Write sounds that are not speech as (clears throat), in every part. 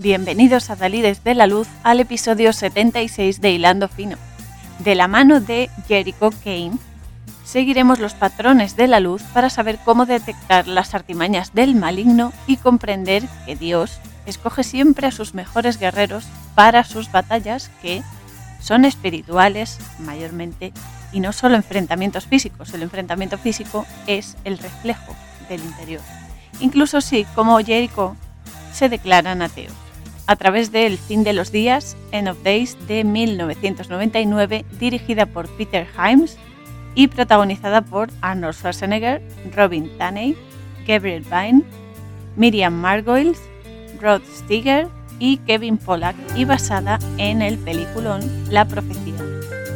Bienvenidos a Dalides de la Luz al episodio 76 de Hilando Fino. De la mano de Jericho Kane, seguiremos los patrones de la luz para saber cómo detectar las artimañas del maligno y comprender que Dios escoge siempre a sus mejores guerreros para sus batallas que son espirituales mayormente y no solo enfrentamientos físicos. El enfrentamiento físico es el reflejo del interior. Incluso si, como Jericho, se declaran ateos. A través de El fin de los días, End of Days de 1999, dirigida por Peter Himes y protagonizada por Arnold Schwarzenegger, Robin Tunney, Gabriel Byrne, Miriam Margolyes, Rod Steiger y Kevin Pollack y basada en el peliculón La Profecía.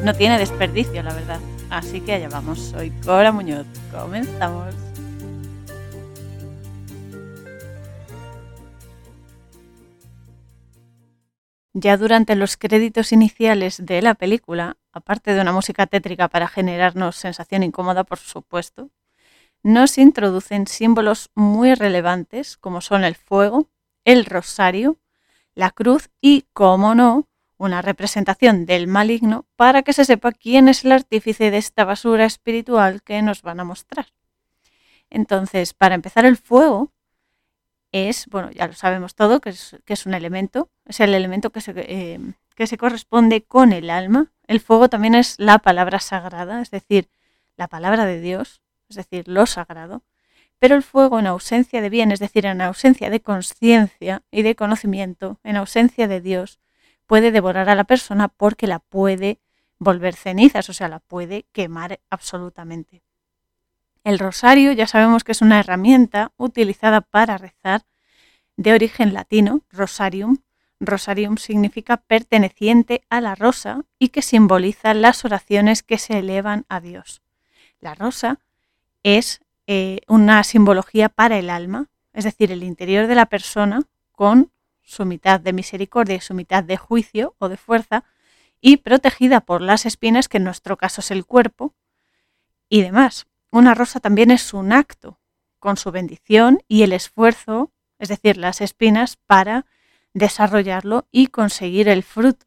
No tiene desperdicio, la verdad. Así que allá vamos. Soy Cora Muñoz. Comenzamos. Ya durante los créditos iniciales de la película, aparte de una música tétrica para generarnos sensación incómoda, por supuesto, nos introducen símbolos muy relevantes como son el fuego, el rosario, la cruz y, como no, una representación del maligno para que se sepa quién es el artífice de esta basura espiritual que nos van a mostrar. Entonces, para empezar, el fuego es, bueno, ya lo sabemos todo, que es, que es un elemento, es el elemento que se, eh, que se corresponde con el alma. El fuego también es la palabra sagrada, es decir, la palabra de Dios, es decir, lo sagrado. Pero el fuego en ausencia de bien, es decir, en ausencia de conciencia y de conocimiento, en ausencia de Dios, puede devorar a la persona porque la puede volver cenizas, o sea, la puede quemar absolutamente. El rosario ya sabemos que es una herramienta utilizada para rezar de origen latino, rosarium. Rosarium significa perteneciente a la rosa y que simboliza las oraciones que se elevan a Dios. La rosa es eh, una simbología para el alma, es decir, el interior de la persona con su mitad de misericordia y su mitad de juicio o de fuerza, y protegida por las espinas, que en nuestro caso es el cuerpo, y demás una rosa también es un acto, con su bendición y el esfuerzo, es decir, las espinas, para desarrollarlo y conseguir el fruto.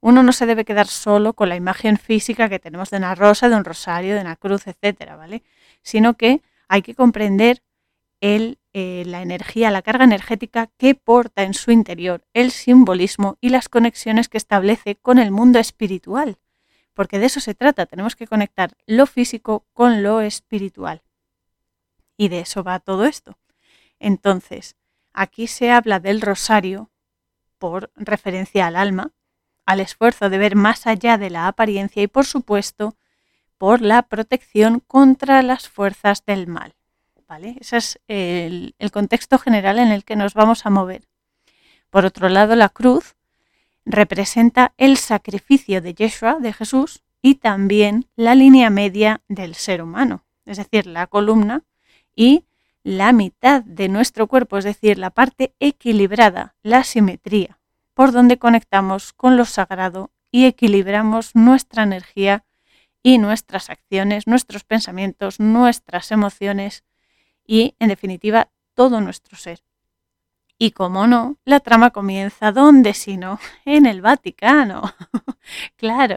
Uno no se debe quedar solo con la imagen física que tenemos de una rosa, de un rosario, de una cruz, etcétera, ¿vale? Sino que hay que comprender eh, la energía, la carga energética que porta en su interior, el simbolismo y las conexiones que establece con el mundo espiritual porque de eso se trata, tenemos que conectar lo físico con lo espiritual. Y de eso va todo esto. Entonces, aquí se habla del rosario por referencia al alma, al esfuerzo de ver más allá de la apariencia y, por supuesto, por la protección contra las fuerzas del mal. ¿vale? Ese es el, el contexto general en el que nos vamos a mover. Por otro lado, la cruz representa el sacrificio de Yeshua, de Jesús, y también la línea media del ser humano, es decir, la columna y la mitad de nuestro cuerpo, es decir, la parte equilibrada, la simetría, por donde conectamos con lo sagrado y equilibramos nuestra energía y nuestras acciones, nuestros pensamientos, nuestras emociones y, en definitiva, todo nuestro ser. Y como no, la trama comienza ¿dónde si no? En el Vaticano. (laughs) claro,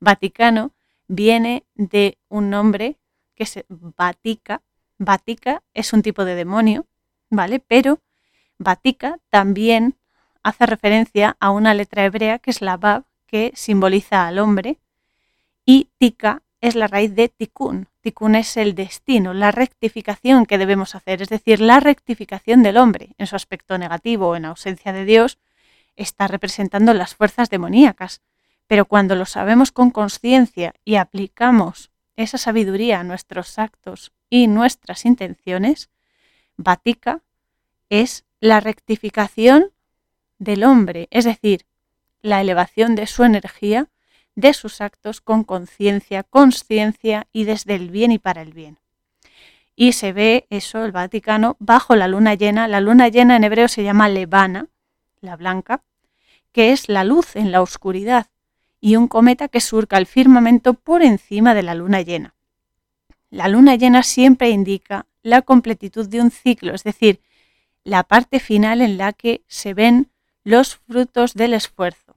Vaticano viene de un nombre que se Vatica. Vatica es un tipo de demonio, ¿vale? Pero Vatica también hace referencia a una letra hebrea que es la Bab, que simboliza al hombre, y Tika es la raíz de Tikkun. Tikkun es el destino, la rectificación que debemos hacer, es decir, la rectificación del hombre en su aspecto negativo o en ausencia de Dios está representando las fuerzas demoníacas. Pero cuando lo sabemos con conciencia y aplicamos esa sabiduría a nuestros actos y nuestras intenciones, Vatica es la rectificación del hombre, es decir, la elevación de su energía de sus actos con conciencia, conciencia y desde el bien y para el bien. Y se ve eso, el Vaticano, bajo la luna llena. La luna llena en hebreo se llama Levana, la blanca, que es la luz en la oscuridad, y un cometa que surca el firmamento por encima de la luna llena. La luna llena siempre indica la completitud de un ciclo, es decir, la parte final en la que se ven los frutos del esfuerzo.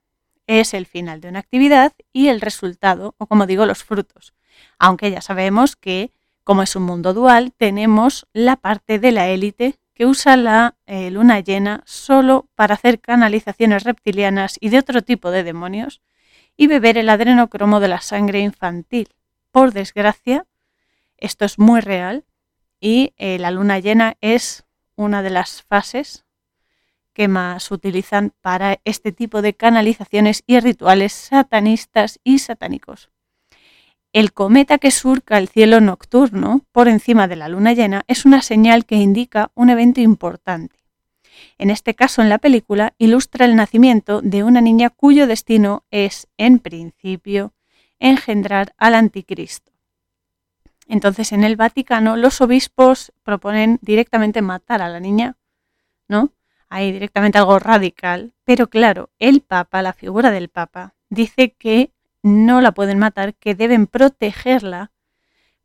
Es el final de una actividad y el resultado, o como digo, los frutos. Aunque ya sabemos que, como es un mundo dual, tenemos la parte de la élite que usa la eh, luna llena solo para hacer canalizaciones reptilianas y de otro tipo de demonios y beber el adrenocromo de la sangre infantil. Por desgracia, esto es muy real y eh, la luna llena es una de las fases que más utilizan para este tipo de canalizaciones y rituales satanistas y satánicos. El cometa que surca el cielo nocturno por encima de la luna llena es una señal que indica un evento importante. En este caso, en la película, ilustra el nacimiento de una niña cuyo destino es, en principio, engendrar al anticristo. Entonces, en el Vaticano, los obispos proponen directamente matar a la niña, ¿no? Hay directamente algo radical, pero claro, el Papa, la figura del Papa, dice que no la pueden matar, que deben protegerla,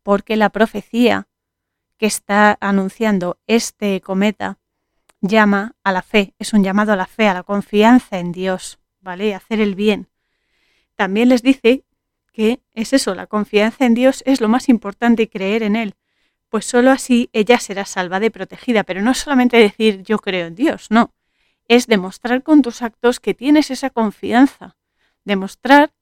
porque la profecía que está anunciando este cometa llama a la fe, es un llamado a la fe, a la confianza en Dios, ¿vale? Hacer el bien. También les dice que es eso, la confianza en Dios es lo más importante y creer en Él, pues sólo así ella será salvada y protegida, pero no solamente decir yo creo en Dios, no, es demostrar con tus actos que tienes esa confianza, demostrar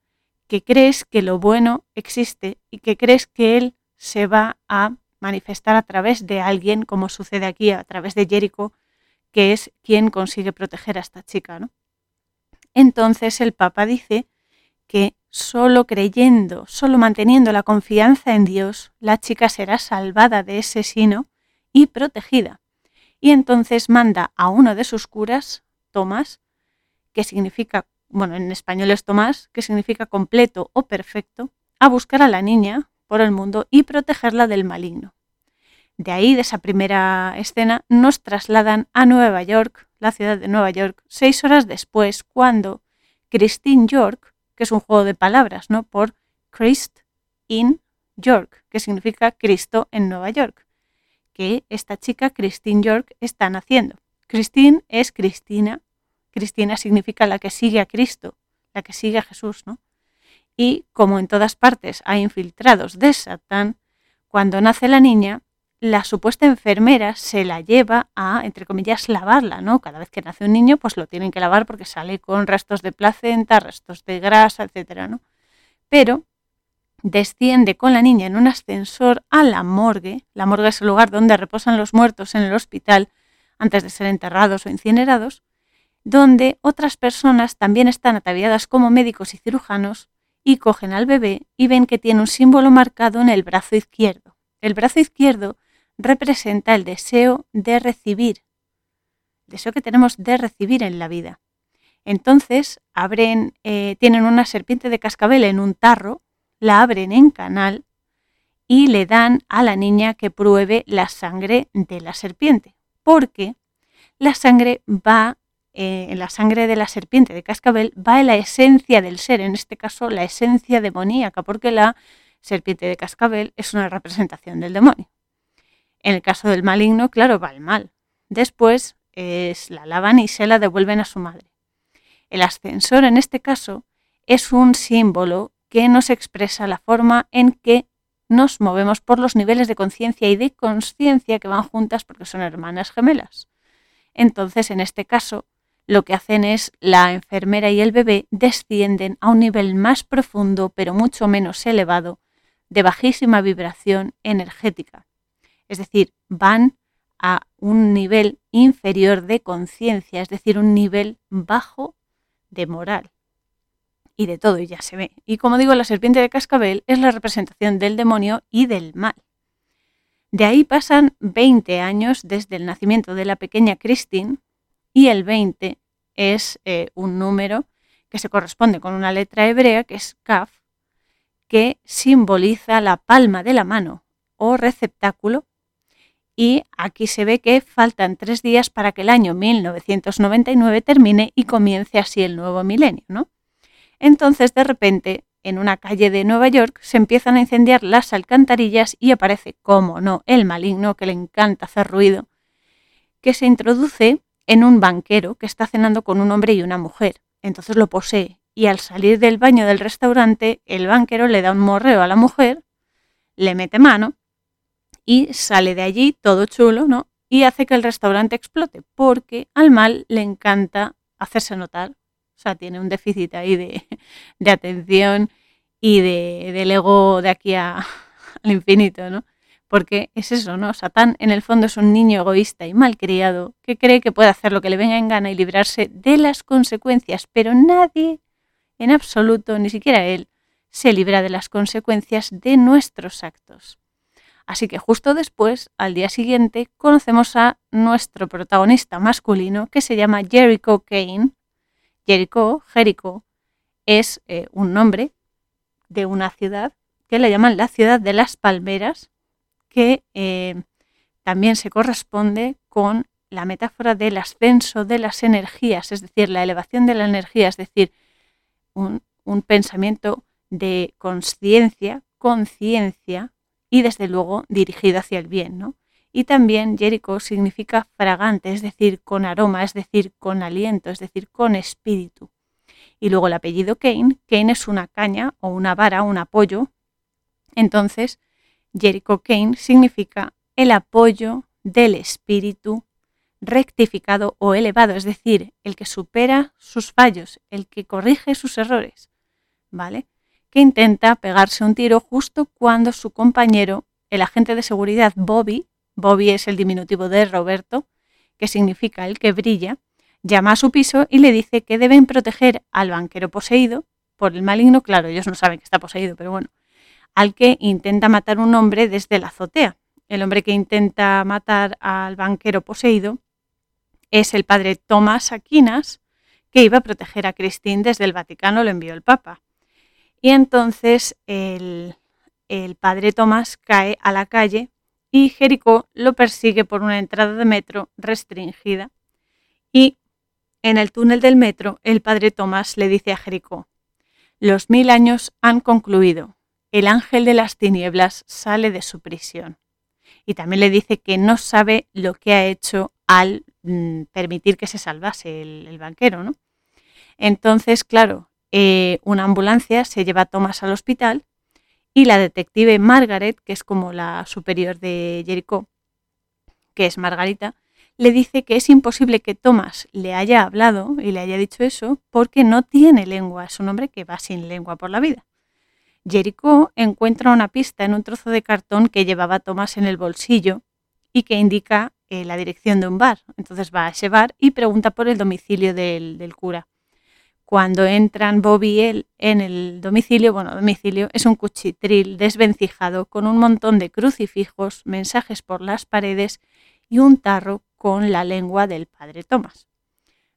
que crees que lo bueno existe y que crees que Él se va a manifestar a través de alguien, como sucede aquí, a través de Jericho, que es quien consigue proteger a esta chica. ¿no? Entonces el Papa dice que solo creyendo, solo manteniendo la confianza en Dios, la chica será salvada de ese sino y protegida. Y entonces manda a uno de sus curas, Tomás, que significa, bueno, en español es Tomás, que significa completo o perfecto, a buscar a la niña por el mundo y protegerla del maligno. De ahí, de esa primera escena, nos trasladan a Nueva York, la ciudad de Nueva York, seis horas después, cuando Christine York, que es un juego de palabras, ¿no? Por Christ in York, que significa Cristo en Nueva York, que esta chica, Christine York, está naciendo. Christine es Cristina, Cristina significa la que sigue a Cristo, la que sigue a Jesús, ¿no? Y como en todas partes hay infiltrados de Satán, cuando nace la niña, la supuesta enfermera se la lleva a, entre comillas, lavarla, ¿no? Cada vez que nace un niño, pues lo tienen que lavar porque sale con restos de placenta, restos de grasa, etcétera, ¿no? Pero desciende con la niña en un ascensor a la morgue. La morgue es el lugar donde reposan los muertos en el hospital antes de ser enterrados o incinerados, donde otras personas también están ataviadas como médicos y cirujanos y cogen al bebé y ven que tiene un símbolo marcado en el brazo izquierdo. El brazo izquierdo representa el deseo de recibir, el deseo que tenemos de recibir en la vida. Entonces abren, eh, tienen una serpiente de cascabel en un tarro, la abren en canal y le dan a la niña que pruebe la sangre de la serpiente, porque la sangre va, eh, en la sangre de la serpiente de cascabel va en la esencia del ser, en este caso la esencia demoníaca, porque la serpiente de cascabel es una representación del demonio. En el caso del maligno, claro, va el mal. Después es, la lavan y se la devuelven a su madre. El ascensor, en este caso, es un símbolo que nos expresa la forma en que nos movemos por los niveles de conciencia y de conciencia que van juntas porque son hermanas gemelas. Entonces, en este caso, lo que hacen es la enfermera y el bebé descienden a un nivel más profundo, pero mucho menos elevado, de bajísima vibración energética es decir, van a un nivel inferior de conciencia, es decir, un nivel bajo de moral. Y de todo, y ya se ve. Y como digo, la serpiente de cascabel es la representación del demonio y del mal. De ahí pasan 20 años desde el nacimiento de la pequeña Christine y el 20 es eh, un número que se corresponde con una letra hebrea que es Kaf, que simboliza la palma de la mano o receptáculo y aquí se ve que faltan tres días para que el año 1999 termine y comience así el nuevo milenio, ¿no? Entonces, de repente, en una calle de Nueva York se empiezan a incendiar las alcantarillas y aparece, como no, el maligno que le encanta hacer ruido, que se introduce en un banquero que está cenando con un hombre y una mujer. Entonces lo posee y al salir del baño del restaurante el banquero le da un morreo a la mujer, le mete mano y sale de allí todo chulo, ¿no? Y hace que el restaurante explote porque al mal le encanta hacerse notar. O sea, tiene un déficit ahí de, (laughs) atención y de, del ego de aquí a, (laughs) al infinito, ¿no? Porque es eso, ¿no? Satán en el fondo es un niño egoísta y malcriado que cree que puede hacer lo que le venga en gana y librarse de las consecuencias, pero nadie, en absoluto, ni siquiera él, se libra de las consecuencias de nuestros actos. Así que justo después, al día siguiente, conocemos a nuestro protagonista masculino que se llama Jericho Kane. Jericho, Jericho, es eh, un nombre de una ciudad que le llaman la ciudad de las palmeras que eh, también se corresponde con la metáfora del ascenso de las energías, es decir, la elevación de la energía, es decir, un, pensamiento de conciencia, conciencia y desde luego dirigido hacia el bien, ¿no? Y también Jericho significa fragante, es decir, con aroma, es decir, con aliento, es decir, con espíritu. Y luego el apellido Kane, Kane es una caña o una vara, un apoyo. Entonces, Jericho Kane significa el apoyo del espíritu rectificado o elevado, es decir, el que supera sus fallos, el que corrige sus errores, ¿vale? Que intenta pegarse un tiro justo cuando su compañero, el agente de seguridad Bobby, Bobby es el diminutivo de Roberto, que significa el que brilla, llama a su piso y le dice que deben proteger al banquero poseído por el maligno, claro, ellos no saben que está poseído, pero bueno, al que intenta matar un hombre desde la azotea. El hombre que intenta matar al banquero poseído es el padre Tomás Aquinas, que iba a proteger a Cristín desde el Vaticano, lo envió el Papa. Y entonces el, el padre Tomás cae a la calle y Jericó lo persigue por una entrada de metro restringida. Y en el túnel del metro, el padre Tomás le dice a Jericó, los mil años han concluido, el ángel de las tinieblas sale de su prisión. Y también le dice que no sabe lo que ha hecho al mm, permitir que se salvase el, banquero. ¿no? Entonces, claro, eh, una ambulancia se lleva a Thomas al hospital y la detective Margaret, que es como la superior de Jericho, que es Margarita, le dice que es imposible que Thomas le haya hablado y le haya dicho eso porque no tiene lengua, es un hombre que va sin lengua por la vida. Jericho encuentra una pista en un trozo de cartón que llevaba Tomás en el bolsillo y que indica eh, la dirección de un bar. Entonces va a ese bar y pregunta por el domicilio del, cura. Cuando entran Bobby y él en el domicilio, bueno, domicilio es un cuchitril desvencijado con un montón de crucifijos, mensajes por las paredes y un tarro con la lengua del padre Tomás.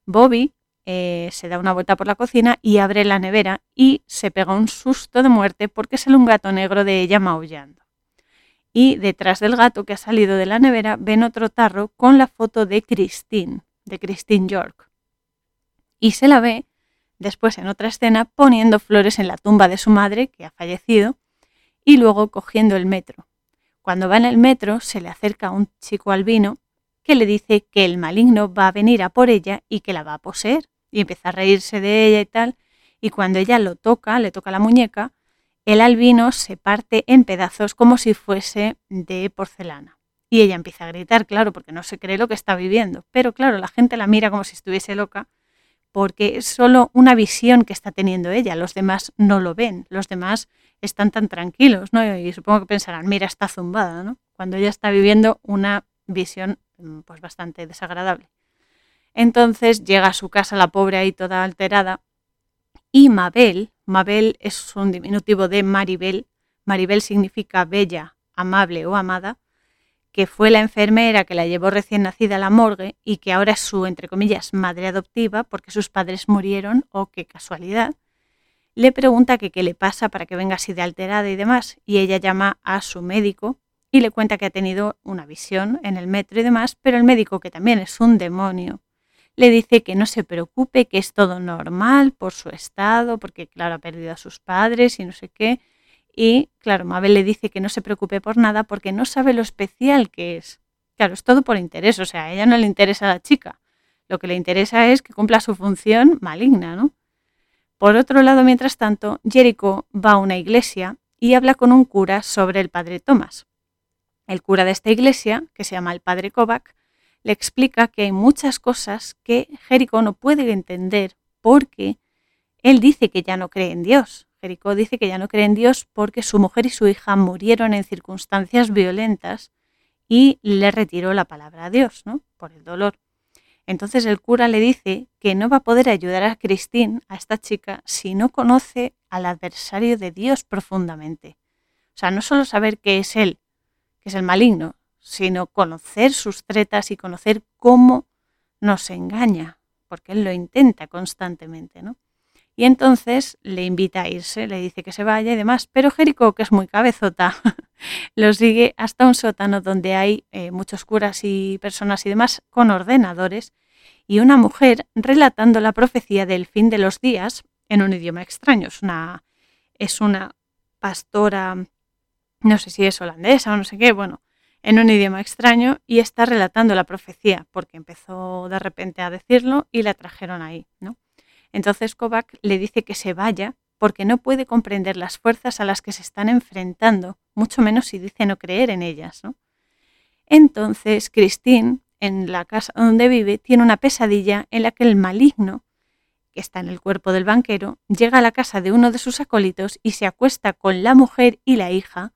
Bobby eh, se da una vuelta por la cocina y abre la nevera y se pega un susto de muerte porque sale un gato negro de ella maullando. Y detrás del gato que ha salido de la nevera ven otro tarro con la foto de Christine, de Christine York. Y se la ve después en otra escena poniendo flores en la tumba de su madre, que ha fallecido, y luego cogiendo el metro. Cuando va en el metro se le acerca un chico albino que le dice que el maligno va a venir a por ella y que la va a poseer y empieza a reírse de ella y tal. Y cuando ella lo toca, le toca la muñeca, el albino se parte en pedazos como si fuese de porcelana. Y ella empieza a gritar, claro, porque no se cree lo que está viviendo. Pero claro, la gente la mira como si estuviese loca, porque es solo una visión que está teniendo ella. Los demás no lo ven, los demás están tan tranquilos, ¿no? Y supongo que pensarán, mira, está zumbada, ¿no? Cuando ella está viviendo una visión mm, pues bastante desagradable. Entonces llega a su casa la pobre ahí toda alterada y Mabel, Mabel es un diminutivo de Maribel, Maribel significa bella, amable o amada, que fue la enfermera que la llevó recién nacida a la morgue y que ahora es su, entre comillas, madre adoptiva porque sus padres murieron, o oh, qué casualidad, le pregunta que qué le pasa para que venga así de alterada y demás, y ella llama a su médico y le cuenta que ha tenido una visión en el metro y demás, pero el médico, que también es un demonio, le dice que no se preocupe, que es todo normal por su estado, porque claro, ha perdido a sus padres y no sé qué. Y claro, Mabel le dice que no se preocupe por nada porque no sabe lo especial que es. Claro, es todo por interés, o sea, a ella no le interesa a la chica. Lo que le interesa es que cumpla su función maligna, ¿no? Por otro lado, mientras tanto, Jericho va a una iglesia y habla con un cura sobre el padre Tomás. El cura de esta iglesia, que se llama el padre Kovac, le explica que hay muchas cosas que Jericho no puede entender porque él dice que ya no cree en Dios. Jericho dice que ya no cree en Dios porque su mujer y su hija murieron en circunstancias violentas y le retiró la palabra a Dios, ¿no? Por el dolor. Entonces el cura le dice que no va a poder ayudar a Christine, a esta chica, si no conoce al adversario de Dios profundamente. O sea, no solo saber que es él, que es el maligno, sino conocer sus tretas y conocer cómo nos engaña, porque él lo intenta constantemente, ¿no? Y entonces le invita a irse, le dice que se vaya y demás, pero Jericó, que es muy cabezota, (laughs) lo sigue hasta un sótano donde hay eh, muchos curas y personas y demás con ordenadores y una mujer relatando la profecía del fin de los días en un idioma extraño. Es una, es una pastora, no sé si es holandesa o no sé qué, bueno, en un idioma extraño y está relatando la profecía porque empezó de repente a decirlo y la trajeron ahí, ¿no? Entonces Kovac le dice que se vaya porque no puede comprender las fuerzas a las que se están enfrentando, mucho menos si dice no creer en ellas. ¿no? Entonces Christine, en la casa donde vive, tiene una pesadilla en la que el maligno, que está en el cuerpo del banquero, llega a la casa de uno de sus acólitos y se acuesta con la mujer y la hija.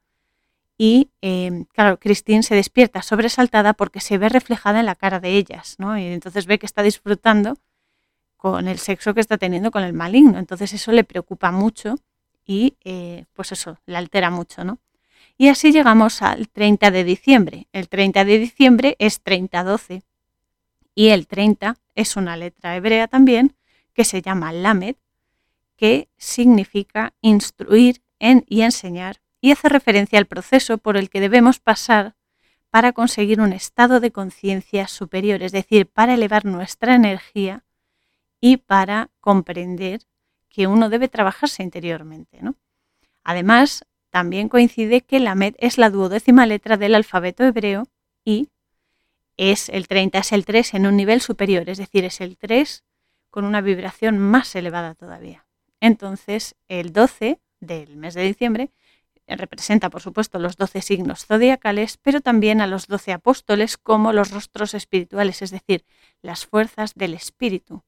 Y eh, claro, Christine se despierta sobresaltada porque se ve reflejada en la cara de ellas, ¿no? Y entonces ve que está disfrutando con el sexo que está teniendo con el maligno. Entonces eso le preocupa mucho y eh, pues eso, le altera mucho, ¿no? Y así llegamos al 30 de diciembre. El 30 de diciembre es 30-12 y el 30 es una letra hebrea también que se llama Lamed, que significa instruir en y enseñar y hace referencia al proceso por el que debemos pasar para conseguir un estado de conciencia superior, es decir, para elevar nuestra energía y para comprender que uno debe trabajarse interiormente. ¿no? Además, también coincide que la Med es la duodécima letra del alfabeto hebreo y es el 30 es el 3 en un nivel superior, es decir, es el 3 con una vibración más elevada todavía. Entonces, el 12 del mes de diciembre representa, por supuesto, los 12 signos zodiacales, pero también a los 12 apóstoles como los rostros espirituales, es decir, las fuerzas del espíritu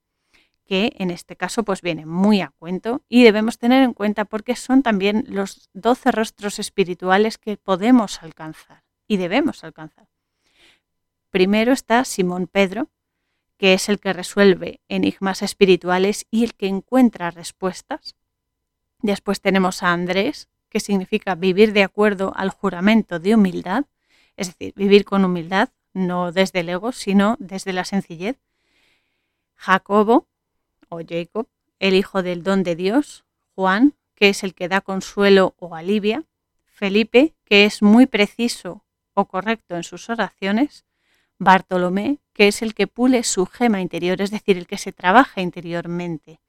que en este caso pues viene muy a cuento y debemos tener en cuenta porque son también los 12 rostros espirituales que podemos alcanzar y debemos alcanzar. Primero está Simón Pedro, que es el que resuelve enigmas espirituales y el que encuentra respuestas. Después tenemos a Andrés, que significa vivir de acuerdo al juramento de humildad, es decir, vivir con humildad, no desde el ego, sino desde la sencillez. Jacobo, o Jacob, el hijo del don de Dios, Juan, que es el que da consuelo o alivia, Felipe, que es muy preciso o correcto en sus oraciones, Bartolomé, que es el que pule su gema interior, es decir, el que se trabaja interiormente,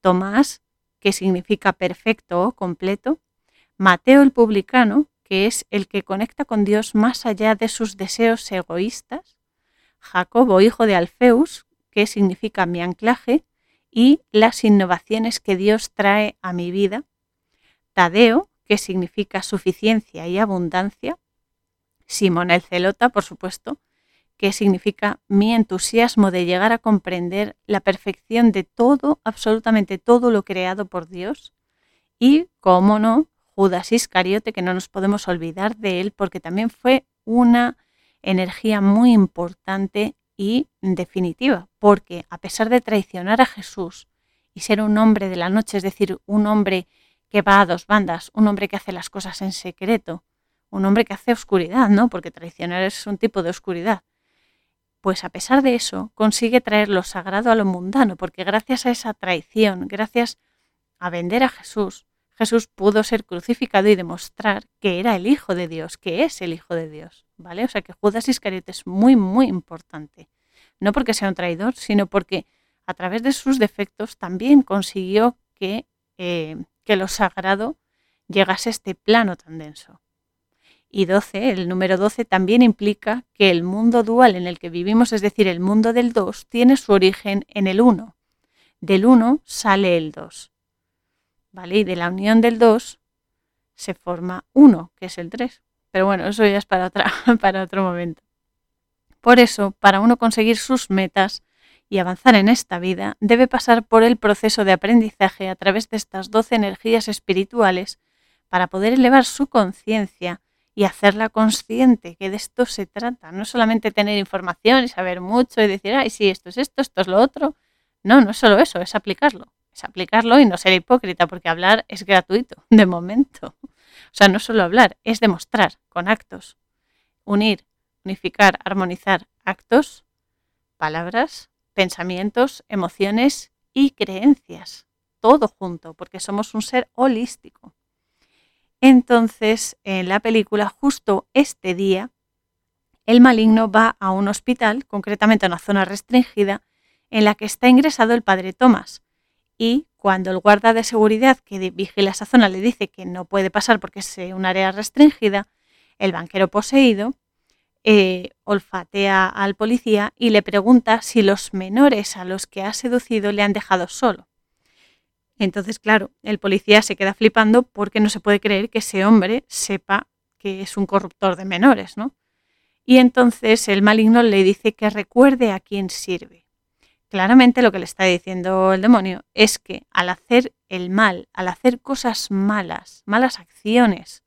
Tomás, que significa perfecto o completo, Mateo el publicano, que es el que conecta con Dios más allá de sus deseos egoístas, Jacobo, hijo de Alfeus, que significa mi anclaje, y las innovaciones que Dios trae a mi vida. Tadeo, que significa suficiencia y abundancia. Simón el Celota, por supuesto, que significa mi entusiasmo de llegar a comprender la perfección de todo, absolutamente todo lo creado por Dios. Y, cómo no, Judas Iscariote, que no nos podemos olvidar de él, porque también fue una energía muy importante y definitiva, porque a pesar de traicionar a Jesús y ser un hombre de la noche, es decir, un hombre que va a dos bandas, un hombre que hace las cosas en secreto, un hombre que hace oscuridad, ¿no? Porque traicionar es un tipo de oscuridad. Pues a pesar de eso, consigue traer lo sagrado a lo mundano, porque gracias a esa traición, gracias a vender a Jesús, Jesús pudo ser crucificado y demostrar que era el Hijo de Dios, que es el Hijo de Dios, ¿vale? O sea que Judas Iscariote es muy, muy importante. No porque sea un traidor, sino porque a través de sus defectos también consiguió que, eh, que lo sagrado llegase a este plano tan denso. y 12, el número 12 también implica que el mundo dual en el que vivimos, es decir, el mundo del 2, tiene su origen en el 1. Del 1 sale el 2. ¿Vale? Y de la unión del 2 se forma 1, que es el 3. Pero bueno, eso ya es para, otra, (laughs) para otro momento. Por eso, para uno conseguir sus metas y avanzar en esta vida, debe pasar por el proceso de aprendizaje a través de estas 12 energías espirituales para poder elevar su conciencia y hacerla consciente, que de esto se trata. No solamente tener información y saber mucho y decir, ay, sí, esto es esto, esto es lo otro. No, no es solo eso, es aplicarlo. Es aplicarlo y no ser hipócrita, porque hablar es gratuito, de momento. O sea, no solo hablar, es demostrar con actos. Unir, unificar, armonizar actos, palabras, pensamientos, emociones y creencias. Todo junto, porque somos un ser holístico. Entonces, en la película, justo este día, el maligno va a un hospital, concretamente a una zona restringida, en la que está ingresado el padre Thomas. Y cuando el guarda de seguridad que vigila esa zona le dice que no puede pasar porque es eh, un área restringida, el banquero poseído eh, olfatea al policía y le pregunta si los menores a los que ha seducido le han dejado solo. Entonces, claro, el policía se queda flipando porque no se puede creer que ese hombre sepa que es un corruptor de menores, ¿no? Y entonces el maligno le dice que recuerde a quién sirve. Claramente lo que le está diciendo el demonio es que al hacer el mal, al hacer cosas malas, malas acciones,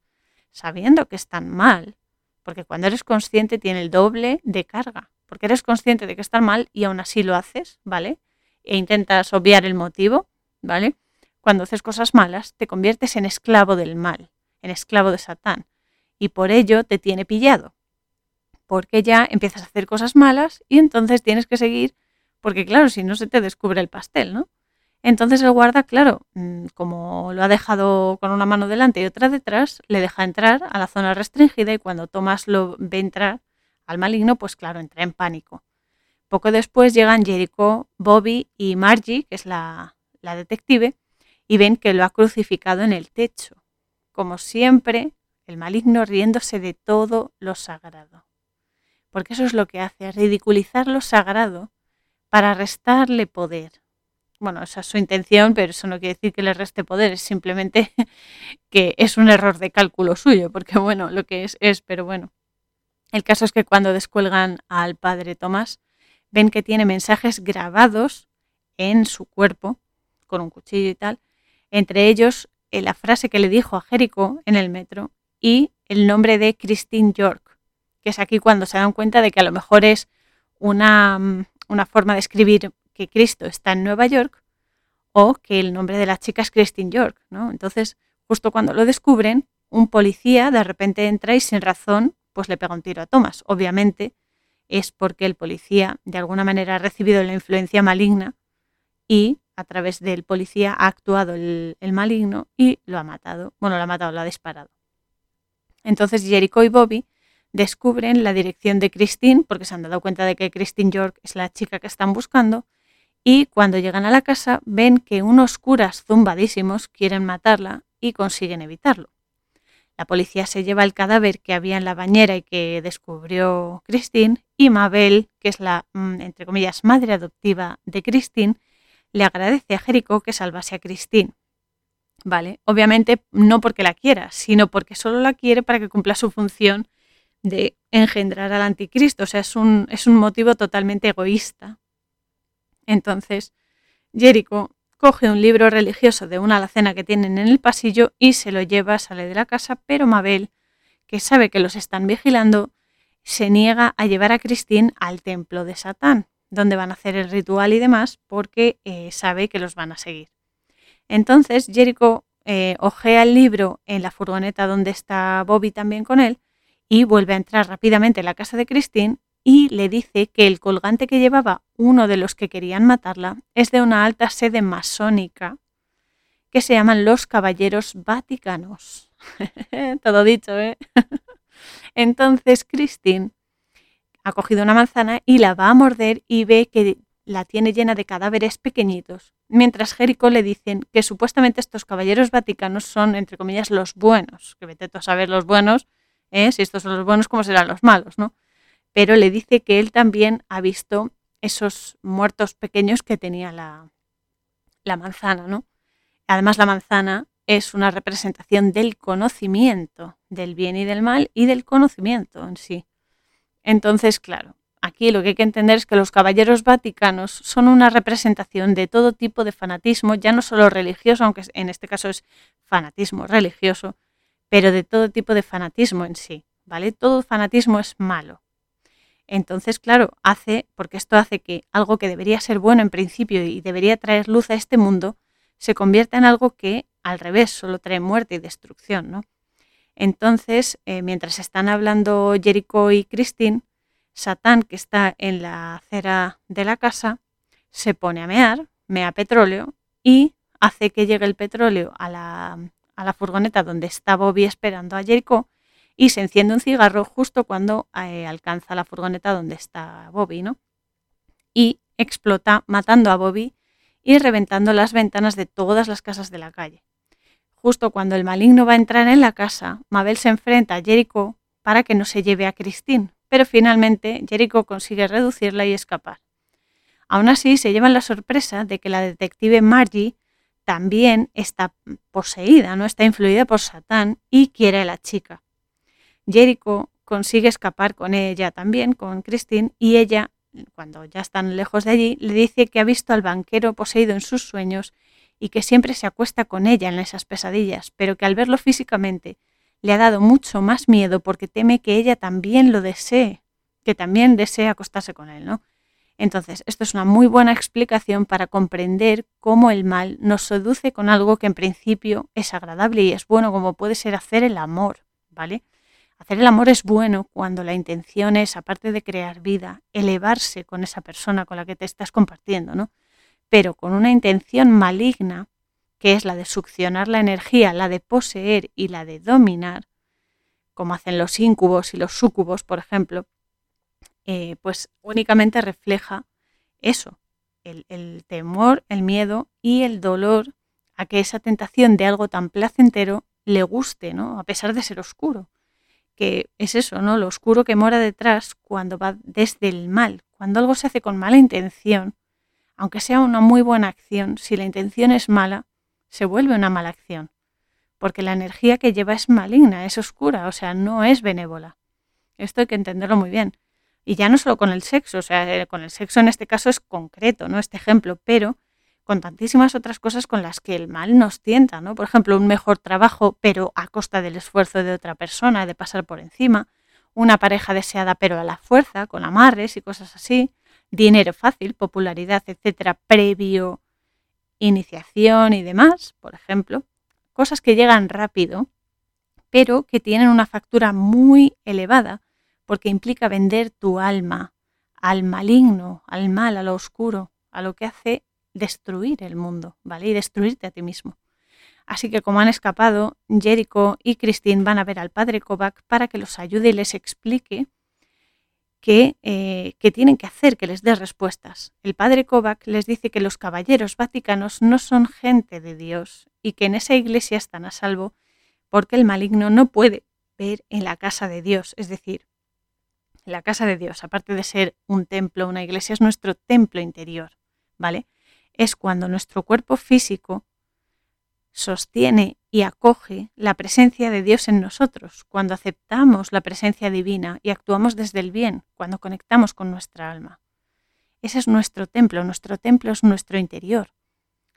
sabiendo que están mal, porque cuando eres consciente tiene el doble de carga, porque eres consciente de que están mal y aún así lo haces, ¿vale? E intentas obviar el motivo, ¿vale? Cuando haces cosas malas, te conviertes en esclavo del mal, en esclavo de Satán, y por ello te tiene pillado, porque ya empiezas a hacer cosas malas y entonces tienes que seguir, porque claro, si no se te descubre el pastel, ¿no? Entonces el guarda, claro, mm, como lo ha dejado con una mano delante y otra detrás, le deja entrar a la zona restringida y cuando Tomás lo ve entrar al maligno, pues claro, entra en pánico. Poco después llegan Jericho, Bobby y Margie, que es la, la detective, y ven que lo ha crucificado en el techo, como siempre, el maligno riéndose de todo lo sagrado. Porque eso es lo que hace, ridiculizar lo sagrado para restarle poder. Bueno, esa es su intención, pero eso no quiere decir que le reste poder, es simplemente (laughs) que es un error de cálculo suyo, porque bueno, lo que es es, pero bueno. El caso es que cuando descuelgan al padre Tomás, ven que tiene mensajes grabados en su cuerpo, con un cuchillo y tal, entre ellos eh, la frase que le dijo a Jericho en el metro y el nombre de Christine York, que es aquí cuando se dan cuenta de que a lo mejor es una, mm, una forma de escribir que Cristo está en Nueva York o que el nombre de la chica es Christine York. ¿no? Entonces, justo cuando lo descubren, un policía de repente entra y sin razón pues le pega un tiro a Thomas. Obviamente es porque el policía de alguna manera ha recibido la influencia maligna y a través del policía ha actuado el, maligno y lo ha matado. Bueno, lo ha matado, lo ha disparado. Entonces Jericho y Bobby descubren la dirección de Christine porque se han dado cuenta de que Christine York es la chica que están buscando y cuando llegan a la casa ven que unos curas zumbadísimos quieren matarla y consiguen evitarlo. La policía se lleva el cadáver que había en la bañera y que descubrió Christine y Mabel, que es la, mm, entre comillas, madre adoptiva de Christine, le agradece a Jericho que salvase a Christine. ¿Vale? Obviamente no porque la quiera, sino porque solo la quiere para que cumpla su función de engendrar al anticristo. O sea, es un, es un motivo totalmente egoísta. Entonces, Jericho coge un libro religioso de una alacena que tienen en el pasillo y se lo lleva, sale de la casa, pero Mabel, que sabe que los están vigilando, se niega a llevar a Christine al templo de Satán dónde van a hacer el ritual y demás, porque eh, sabe que los van a seguir. Entonces Jericho eh, ojea el libro en la furgoneta donde está Bobby también con él y vuelve a entrar rápidamente en la casa de Christine y le dice que el colgante que llevaba uno de los que querían matarla es de una alta sede masónica que se llaman los Caballeros Vaticanos. (laughs) Todo dicho, ¿eh? (laughs) Entonces Christine ha cogido una manzana y la va a morder y ve que la tiene llena de cadáveres pequeñitos, mientras Jericho le dicen que supuestamente estos caballeros vaticanos son, entre comillas, los buenos, que vete tú a saber los buenos, ¿eh? Si estos son los buenos, ¿cómo serán los malos, no? Pero le dice que él también ha visto esos muertos pequeños que tenía la, la manzana, ¿no? Además, la manzana es una representación del conocimiento del bien y del mal y del conocimiento en sí. Entonces, claro, aquí lo que hay que entender es que los caballeros vaticanos son una representación de todo tipo de fanatismo, ya no solo religioso, aunque en este caso es fanatismo religioso, pero de todo tipo de fanatismo en sí, ¿vale? Todo fanatismo es malo. Entonces, claro, hace, porque esto hace que algo que debería ser bueno en principio y debería traer luz a este mundo, se convierta en algo que al revés, solo trae muerte y destrucción, ¿no? Entonces, eh, mientras están hablando Jericho y Christine, Satán, que está en la acera de la casa, se pone a mear, mea petróleo y hace que llegue el petróleo a la, a la furgoneta donde está Bobby esperando a Jericho y se enciende un cigarro justo cuando eh, alcanza la furgoneta donde está Bobby, ¿no? Y explota matando a Bobby y reventando las ventanas de todas las casas de la calle. Justo cuando el maligno va a entrar en la casa, Mabel se enfrenta a Jericho para que no se lleve a Christine, pero finalmente Jericho consigue reducirla y escapar. Aún así, se llevan la sorpresa de que la detective Margie también está poseída, no está influida por Satán y quiere a la chica. Jericho consigue escapar con ella también, con Christine, y ella, cuando ya están lejos de allí, le dice que ha visto al banquero poseído en sus sueños y que siempre se acuesta con ella en esas pesadillas, pero que al verlo físicamente le ha dado mucho más miedo porque teme que ella también lo desee, que también desee acostarse con él, ¿no? Entonces, esto es una muy buena explicación para comprender cómo el mal nos seduce con algo que en principio es agradable y es bueno, como puede ser hacer el amor, ¿vale? Hacer el amor es bueno cuando la intención es, aparte de crear vida, elevarse con esa persona con la que te estás compartiendo, ¿no? Pero con una intención maligna, que es la de succionar la energía, la de poseer y la de dominar, como hacen los íncubos y los súcubos, por ejemplo, eh, pues únicamente refleja eso, el, el temor, el miedo y el dolor a que esa tentación de algo tan placentero le guste, ¿no? A pesar de ser oscuro que es eso, ¿no? Lo oscuro que mora detrás cuando va desde el mal. Cuando algo se hace con mala intención, aunque sea una muy buena acción, si la intención es mala, se vuelve una mala acción. Porque la energía que lleva es maligna, es oscura, o sea, no es benévola. Esto hay que entenderlo muy bien. Y ya no solo con el sexo, o sea, eh, con el sexo en este caso es concreto, ¿no? Este ejemplo, pero con tantísimas otras cosas con las que el mal nos tienta, ¿no? Por ejemplo, un mejor trabajo, pero a costa del esfuerzo de otra persona, de pasar por encima, una pareja deseada, pero a la fuerza, con amarres y cosas así, dinero fácil, popularidad, etcétera, previo iniciación y demás, por ejemplo, cosas que llegan rápido, pero que tienen una factura muy elevada, porque implica vender tu alma al maligno, al mal, a lo oscuro, a lo que hace destruir el mundo, ¿vale? Y destruirte a ti mismo. Así que como han escapado, Jericho y Christine van a ver al padre Kovac para que los ayude y les explique qué, eh, tienen que hacer, que les dé respuestas. El padre Kovac les dice que los caballeros vaticanos no son gente de Dios y que en esa iglesia están a salvo porque el maligno no puede ver en la casa de Dios, es decir, la casa de Dios, aparte de ser un templo, una iglesia, es nuestro templo interior, ¿vale? es cuando nuestro cuerpo físico sostiene y acoge la presencia de Dios en nosotros, cuando aceptamos la presencia divina y actuamos desde el bien, cuando conectamos con nuestra alma. Ese es nuestro templo, nuestro templo es nuestro interior,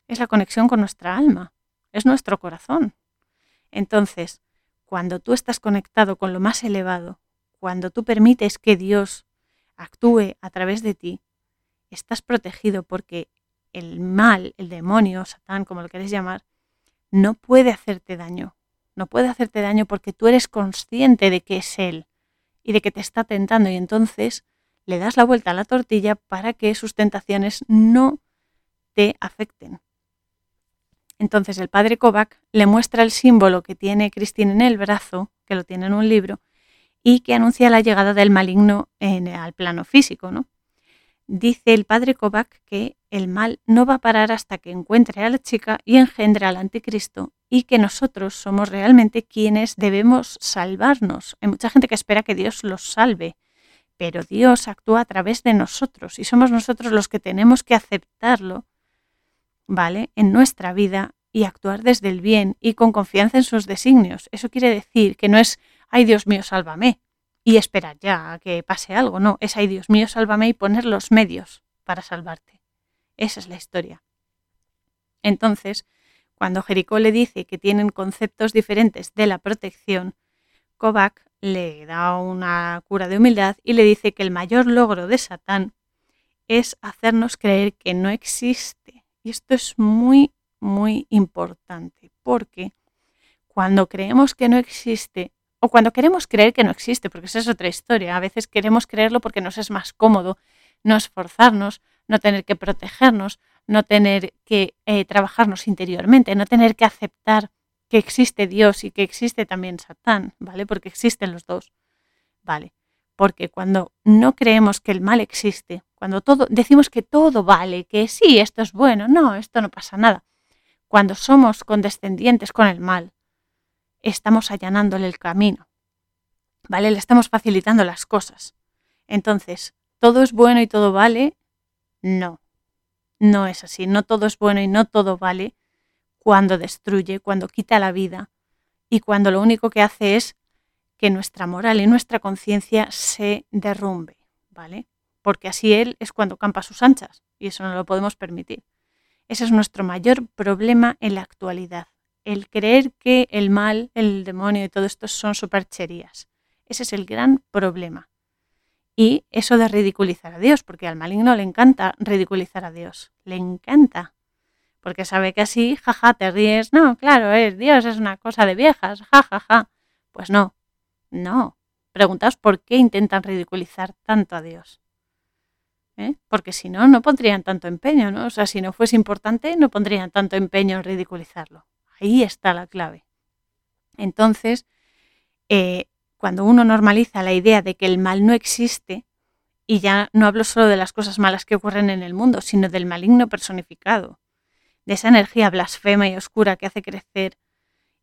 es la conexión con nuestra alma, es nuestro corazón. Entonces, cuando tú estás conectado con lo más elevado, cuando tú permites que Dios actúe a través de ti, estás protegido porque el mal, el demonio, Satán, como lo querés llamar, no puede hacerte daño. No puede hacerte daño porque tú eres consciente de que es Él y de que te está tentando y entonces le das la vuelta a la tortilla para que sus tentaciones no te afecten. Entonces el padre Kovac le muestra el símbolo que tiene Cristina en el brazo, que lo tiene en un libro, y que anuncia la llegada del maligno en, al plano físico. ¿no? Dice el padre Kovac que el mal no va a parar hasta que encuentre a la chica y engendre al anticristo y que nosotros somos realmente quienes debemos salvarnos. Hay mucha gente que espera que Dios los salve, pero Dios actúa a través de nosotros y somos nosotros los que tenemos que aceptarlo, ¿vale? En nuestra vida y actuar desde el bien y con confianza en sus designios. Eso quiere decir que no es, ay Dios mío, sálvame, y esperar ya a que pase algo. No, es, ay Dios mío, sálvame y poner los medios para salvarte. Esa es la historia. Entonces, cuando Jericó le dice que tienen conceptos diferentes de la protección, Kovac le da una cura de humildad y le dice que el mayor logro de Satán es hacernos creer que no existe. Y esto es muy, muy importante, porque cuando creemos que no existe, o cuando queremos creer que no existe, porque esa es otra historia. A veces queremos creerlo porque nos es más cómodo no esforzarnos, no tener que protegernos, no tener que eh, trabajarnos interiormente, no tener que aceptar que existe Dios y que existe también Satán, ¿vale? Porque existen los dos, ¿vale? Porque cuando no creemos que el mal existe, cuando todo decimos que todo vale, que sí, esto es bueno, no, esto no pasa nada. Cuando somos condescendientes con el mal, estamos allanándole el camino, ¿vale? Le estamos facilitando las cosas. Entonces, ¿todo es bueno y todo vale? No, no es así. No todo es bueno y no todo vale cuando destruye, cuando quita la vida y cuando lo único que hace es que nuestra moral y nuestra conciencia se derrumbe, ¿vale? Porque así Él es cuando campa sus anchas y eso no lo podemos permitir. Ese es nuestro mayor problema en la actualidad el creer que el mal, el demonio y todo esto son supercherías. Ese es el gran problema. Y eso de ridiculizar a Dios, porque al maligno le encanta ridiculizar a Dios. Le encanta. Porque sabe que así, jaja, te ríes. No, claro, es Dios, es una cosa de viejas, jajaja. Ja, ja. Pues no, no. Preguntaos por qué intentan ridiculizar tanto a Dios. ¿Eh? Porque si no, no pondrían tanto empeño, ¿no? O sea, si no fuese importante, no pondrían tanto empeño en ridiculizarlo. Ahí está la clave. Entonces, eh, cuando uno normaliza la idea de que el mal no existe, y ya no hablo solo de las cosas malas que ocurren en el mundo, sino del maligno personificado, de esa energía blasfema y oscura que hace crecer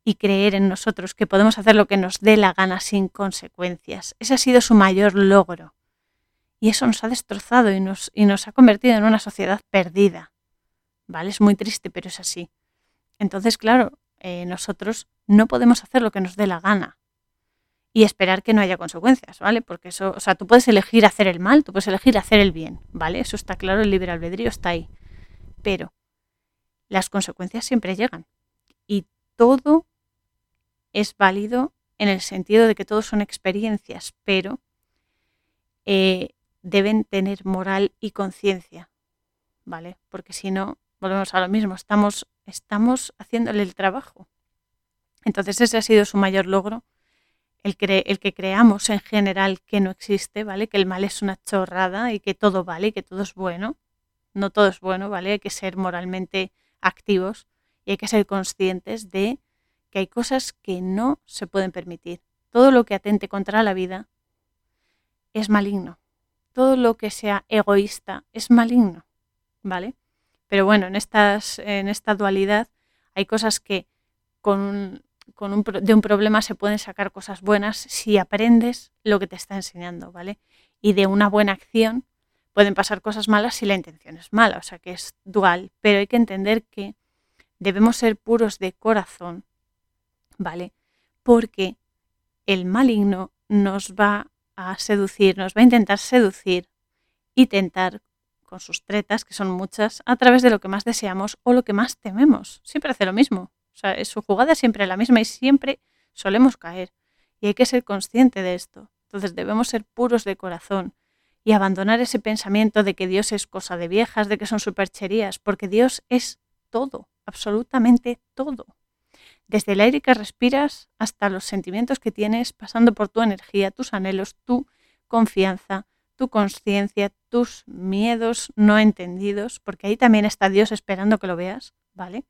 y creer en nosotros que podemos hacer lo que nos dé la gana sin consecuencias. Ese ha sido su mayor logro. Y eso nos ha destrozado y nos, y nos ha convertido en una sociedad perdida. ¿Vale? Es muy triste, pero es así. Entonces, claro, eh, nosotros no podemos hacer lo que nos dé la gana y esperar que no haya consecuencias, ¿vale? Porque eso, o sea, tú puedes elegir hacer el mal, tú puedes elegir hacer el bien, ¿vale? Eso está claro, el libre albedrío está ahí. Pero las consecuencias siempre llegan y todo es válido en el sentido de que todos son experiencias, pero eh, deben tener moral y conciencia, ¿vale? Porque si no, volvemos a lo mismo, estamos estamos haciéndole el trabajo. Entonces ese ha sido su mayor logro, el, el, que creamos en general que no existe, ¿vale? Que el mal es una chorrada y que todo vale y que todo es bueno. No todo es bueno, ¿vale? Hay que ser moralmente activos y hay que ser conscientes de que hay cosas que no se pueden permitir. Todo lo que atente contra la vida es maligno. Todo lo que sea egoísta es maligno, ¿vale? Pero bueno, en, esta dualidad hay cosas que de un problema se pueden sacar cosas buenas si aprendes lo que te está enseñando, ¿vale? Y de una buena acción pueden pasar cosas malas si la intención es mala, o sea que es dual, pero hay que entender que debemos ser puros de corazón, ¿vale? Porque el maligno nos va a seducir, nos va a intentar seducir y tentar sus tretas, que son muchas, a través de lo que más deseamos o lo que más tememos. Siempre hace lo mismo. O sea, su jugada es siempre la misma y siempre solemos caer. Y hay que ser consciente de esto. Entonces debemos ser puros de corazón y abandonar ese pensamiento de que Dios es cosa de viejas, de que son supercherías, porque Dios es todo, absolutamente todo. Desde el aire que respiras hasta los sentimientos que tienes, pasando por tu energía, tus anhelos, tu confianza, tu conciencia, tus miedos no entendidos, porque ahí también está Dios esperando que lo veas, ¿vale?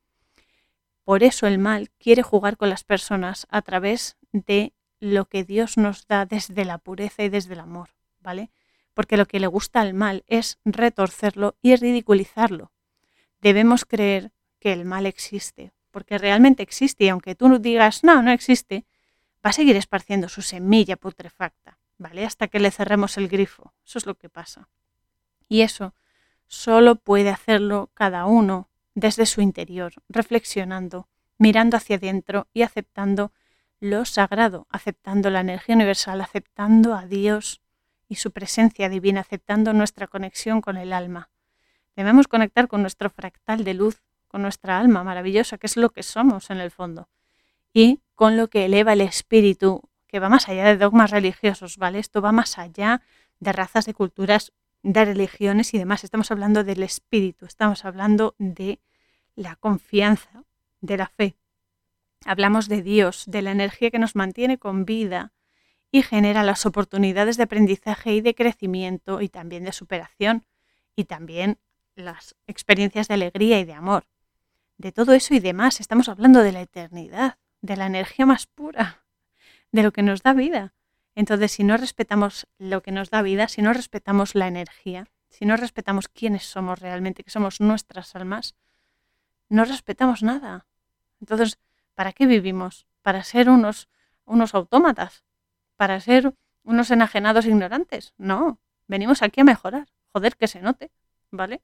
Por eso el mal quiere jugar con las personas a través de lo que Dios nos da desde la pureza y desde el amor, ¿vale? porque lo que le gusta al mal es retorcerlo y ridiculizarlo. Debemos creer que el mal existe, porque realmente existe y aunque tú digas no, no existe, va a seguir esparciendo su semilla putrefacta, ¿vale? Hasta que le cerremos el grifo. Eso es lo que pasa. Y eso solo puede hacerlo cada uno desde su interior, reflexionando, mirando hacia adentro y aceptando lo sagrado, aceptando la energía universal, aceptando a Dios y su presencia divina, aceptando nuestra conexión con el alma. Debemos conectar con nuestro fractal de luz, con nuestra alma maravillosa, que es lo que somos en el fondo, y con lo que eleva el espíritu, que va más allá de dogmas religiosos, ¿vale? Esto va más allá de razas, de culturas, de religiones y demás. Estamos hablando del espíritu, estamos hablando de la confianza, de la fe. Hablamos de Dios, de la energía que nos mantiene con vida y genera las oportunidades de aprendizaje y de crecimiento y también de superación y también las experiencias de alegría y de amor. De todo eso y demás estamos hablando de la eternidad, de la energía más pura, de lo que nos da vida. Entonces, si no respetamos lo que nos da vida, si no respetamos la energía, si no respetamos quiénes somos realmente, que somos nuestras almas, no respetamos nada. Entonces, ¿para qué vivimos? ¿Para ser unos, unos autómatas? ¿Para ser unos enajenados ignorantes? No, venimos aquí a mejorar. Joder, que se note, ¿vale?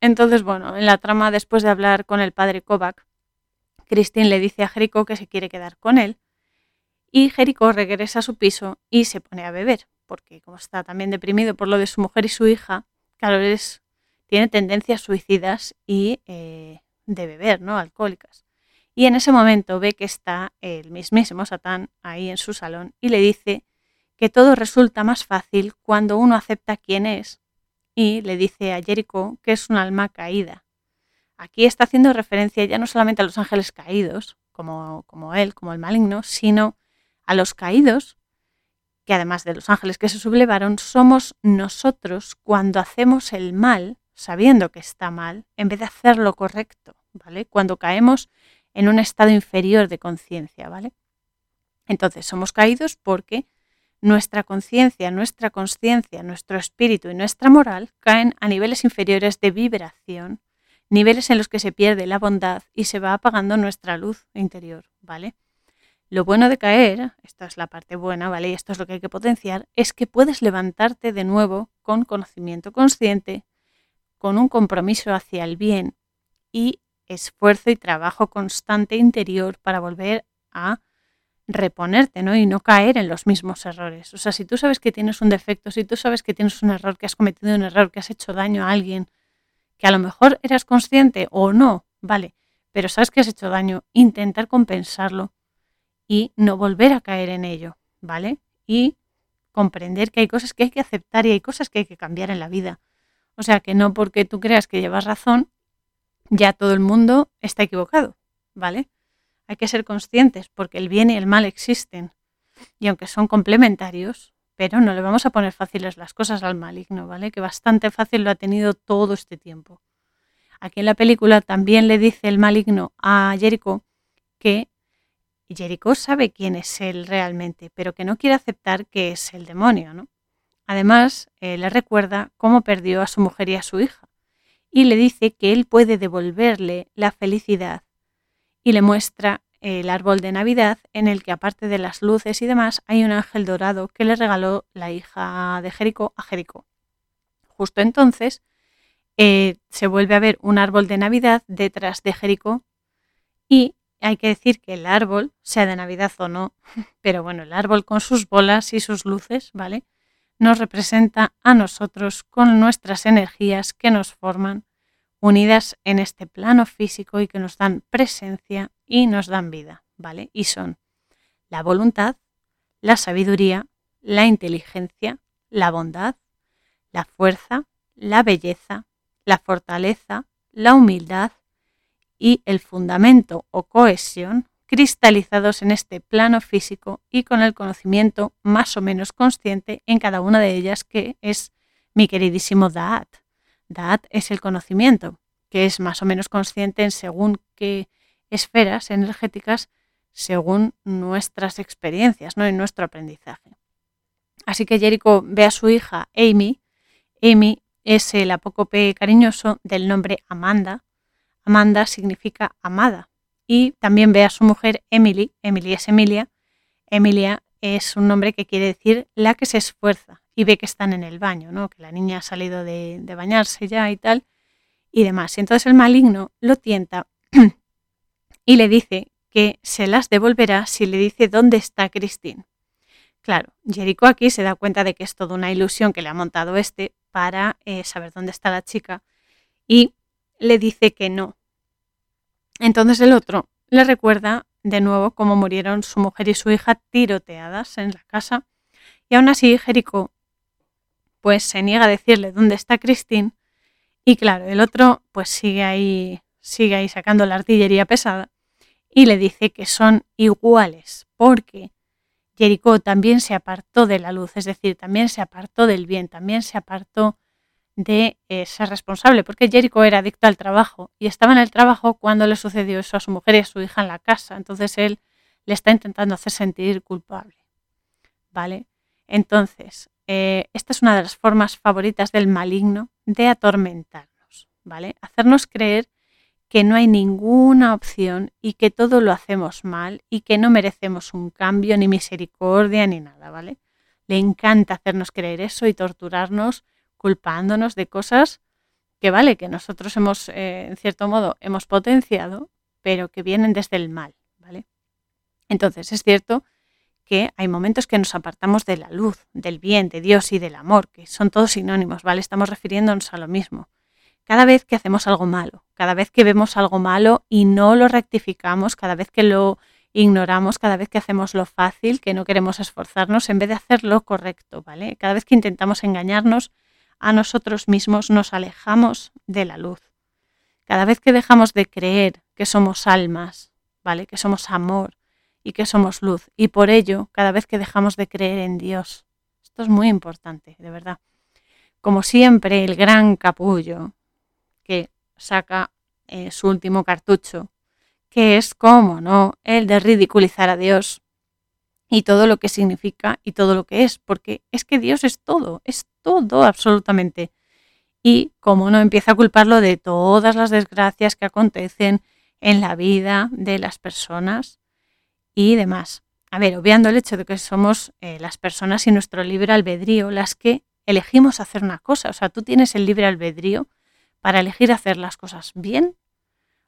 Entonces, bueno, en la trama, después de hablar con el padre Kovac, Christine le dice a Jericho que se quiere quedar con él y Jericho regresa a su piso y se pone a beber, porque como está también deprimido por lo de su mujer y su hija, claro, tiene tendencias suicidas y eh, de beber, ¿no? Alcohólicas. Y en ese momento ve que está el mismísimo Satán ahí en su salón y le dice que todo resulta más fácil cuando uno acepta quién es y le dice a Jericho que es un alma caída. Aquí está haciendo referencia ya no solamente a los ángeles caídos, como, como él, como el maligno, sino a los caídos, que además de los ángeles que se sublevaron, somos nosotros cuando hacemos el mal, sabiendo que está mal, en vez de hacer lo correcto, ¿vale? Cuando caemos en un estado inferior de conciencia, ¿vale? Entonces, somos caídos porque nuestra conciencia, nuestra conciencia, nuestro espíritu y nuestra moral caen a niveles inferiores de vibración, niveles en los que se pierde la bondad y se va apagando nuestra luz interior, ¿vale? Lo bueno de caer, esta es la parte buena, ¿vale? Y esto es lo que hay que potenciar, es que puedes levantarte de nuevo con conocimiento consciente, con un compromiso hacia el bien y esfuerzo y trabajo constante interior para volver a reponerte, ¿no? Y no caer en los mismos errores. O sea, si tú sabes que tienes un defecto, si tú sabes que tienes un error, que has cometido un error, que has hecho daño a alguien, que a lo mejor eras consciente o no, vale, pero sabes que has hecho daño, intentar compensarlo y no volver a caer en ello, ¿vale? Y comprender que hay cosas que hay que aceptar y hay cosas que hay que cambiar en la vida. O sea, que no porque tú creas que llevas razón, ya todo el mundo está equivocado, ¿vale? Hay que ser conscientes porque el bien y el mal existen. Y aunque son complementarios, pero no le vamos a poner fáciles las cosas al maligno, ¿vale? Que bastante fácil lo ha tenido todo este tiempo. Aquí en la película también le dice el maligno a Jericho que y Jericho sabe quién es él realmente, pero que no quiere aceptar que es el demonio, ¿no? Además, eh, le recuerda cómo perdió a su mujer y a su hija, y le dice que él puede devolverle la felicidad, y le muestra el árbol de Navidad en el que aparte de las luces y demás hay un ángel dorado que le regaló la hija de Jericho a Jericho. Justo entonces eh, se vuelve a ver un árbol de Navidad detrás de Jericho y hay que decir que el árbol, sea de Navidad o no, (laughs) pero bueno, el árbol con sus bolas y sus luces, ¿vale? Nos representa a nosotros con nuestras energías que nos forman, unidas en este plano físico y que nos dan presencia y nos dan vida, ¿vale? Y son la voluntad, la sabiduría, la inteligencia, la bondad, la fuerza, la belleza, la fortaleza, la humildad, y el fundamento o cohesión cristalizados en este plano físico y con el conocimiento más o menos consciente en cada una de ellas, que es mi queridísimo Da'at. Da'at es el conocimiento, que es más o menos consciente en según qué esferas energéticas, según nuestras experiencias, ¿no? en nuestro aprendizaje. Así que Jericho ve a su hija Amy. Amy es el apócope cariñoso del nombre Amanda. Amanda significa amada. Y también ve a su mujer Emily. Emily es Emilia. Emilia es un nombre que quiere decir la que se esfuerza. Y ve que están en el baño, ¿no? que la niña ha salido de, bañarse ya y tal. Y demás. Y entonces el maligno lo tienta (clears throat) y le dice que se las devolverá si le dice dónde está Christine. Claro, Jericho aquí se da cuenta de que es toda una ilusión que le ha montado este para eh, saber dónde está la chica y le dice que no. Entonces el otro le recuerda de nuevo cómo murieron su mujer y su hija tiroteadas en la casa. Y aún así Jericho pues se niega a decirle dónde está Christine. Y claro, el otro pues sigue ahí, sigue ahí sacando la artillería pesada y le dice que son iguales porque Jericó también se apartó de la luz, es decir, también se apartó del bien, también se apartó de eh, ser responsable, porque Jericó era adicto al trabajo y estaba en el trabajo cuando le sucedió eso a su mujer y a su hija en la casa. Entonces él le está intentando hacer sentir culpable. ¿Vale? Entonces, eh, esta es una de las formas favoritas del maligno de atormentarnos, ¿vale? Hacernos creer que no hay ninguna opción y que todo lo hacemos mal y que no merecemos un cambio ni misericordia ni nada, ¿vale? Le encanta hacernos creer eso y torturarnos culpándonos de cosas que, vale, que nosotros hemos, eh, en cierto modo, hemos potenciado, pero que vienen desde el mal, ¿vale? Entonces, es cierto que hay momentos que nos apartamos de la luz, del bien, de Dios y del amor, que son todos sinónimos, ¿vale? Estamos refiriéndonos a lo mismo cada vez que hacemos algo malo, cada vez que vemos algo malo y no lo rectificamos, cada vez que lo ignoramos, cada vez que hacemos lo fácil, que no queremos esforzarnos, en vez de hacer lo correcto, ¿vale? Cada vez que intentamos engañarnos a nosotros mismos, nos alejamos de la luz. Cada vez que dejamos de creer que somos almas, ¿vale? Que somos amor y que somos luz. Y por ello, cada vez que dejamos de creer en Dios. Esto es muy importante, de verdad. Como siempre, el gran capullo, que saca eh, su último cartucho, que es, como no, el de ridiculizar a Dios y todo lo que significa y todo lo que es, porque es que Dios es todo, es todo absolutamente. Y como no empieza a culparlo de todas las desgracias que acontecen en la vida de las personas y demás. A ver, obviando el hecho de que somos eh, las personas y nuestro libre albedrío las que elegimos hacer una cosa. O sea, tú tienes el libre albedrío para elegir hacer las cosas bien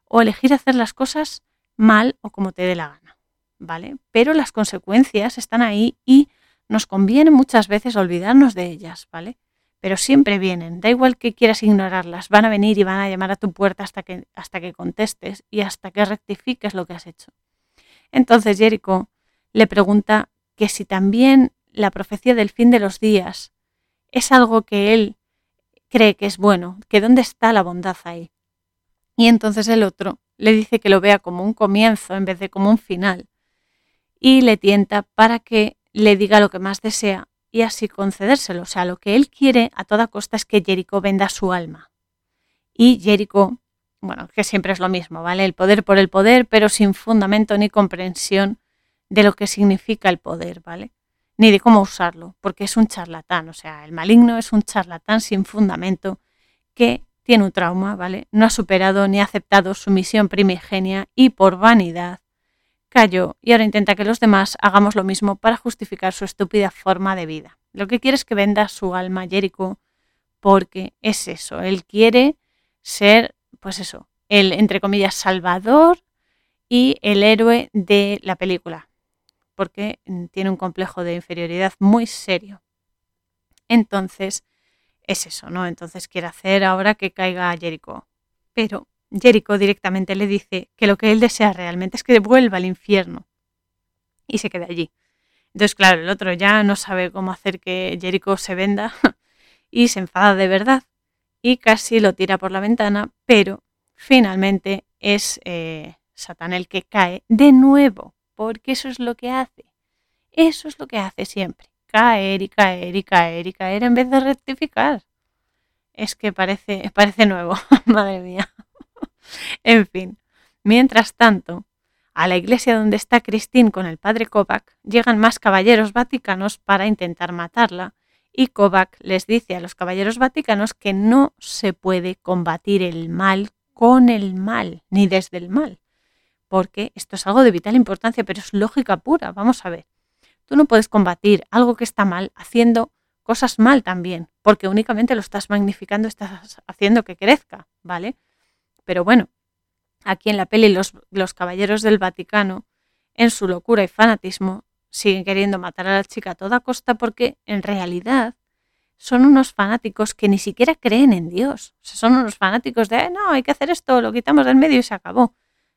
o elegir hacer las cosas mal o como te dé la gana, ¿vale? Pero las consecuencias están ahí y nos conviene muchas veces olvidarnos de ellas, ¿vale? Pero siempre vienen, da igual que quieras ignorarlas, van a venir y van a llamar a tu puerta hasta que, hasta que contestes y hasta que rectifiques lo que has hecho. Entonces Jericho le pregunta que si también la profecía del fin de los días es algo que él cree que es bueno, que dónde está la bondad ahí. Y entonces el otro le dice que lo vea como un comienzo en vez de como un final. Y le tienta para que le diga lo que más desea y así concedérselo. O sea, lo que él quiere a toda costa es que Jericho venda su alma. Y Jericho, bueno, que siempre es lo mismo, ¿vale? El poder por el poder, pero sin fundamento ni comprensión de lo que significa el poder, ¿vale? ni de cómo usarlo, porque es un charlatán, o sea, el maligno es un charlatán sin fundamento que tiene un trauma, ¿vale? No ha superado ni ha aceptado su misión primigenia y por vanidad cayó y ahora intenta que los demás hagamos lo mismo para justificar su estúpida forma de vida. Lo que quiere es que venda su alma a Jericho porque es eso, él quiere ser, pues eso, el, entre comillas, salvador y el héroe de la película, porque tiene un complejo de inferioridad muy serio. Entonces, es eso, ¿no? Entonces quiere hacer ahora que caiga Jericho. Pero Jericho directamente le dice que lo que él desea realmente es que vuelva al infierno y se quede allí. Entonces, claro, el otro ya no sabe cómo hacer que Jericho se venda (laughs) y se enfada de verdad y casi lo tira por la ventana, pero finalmente es eh, Satán el que cae de nuevo porque eso es lo que hace. Eso es lo que hace siempre. Caer y caer y caer y caer en vez de rectificar. Es que parece, parece nuevo, (laughs) madre mía. En fin, mientras tanto, A la iglesia donde está Christine con el padre Kovac llegan más caballeros vaticanos para intentar matarla y Kovac les dice a los caballeros vaticanos que no se puede combatir el mal con el mal, ni desde el mal, porque esto es algo de vital importancia, pero es lógica pura. Vamos a ver, tú no puedes combatir algo que está mal haciendo cosas mal también, porque únicamente lo estás magnificando, estás haciendo que crezca, ¿vale? Pero bueno, aquí en la peli los, los caballeros del Vaticano, en su locura y fanatismo, siguen queriendo matar a la chica a toda costa porque en realidad son unos fanáticos que ni siquiera creen en Dios. son unos fanáticos de, no, hay que hacer esto, lo quitamos del medio y se acabó.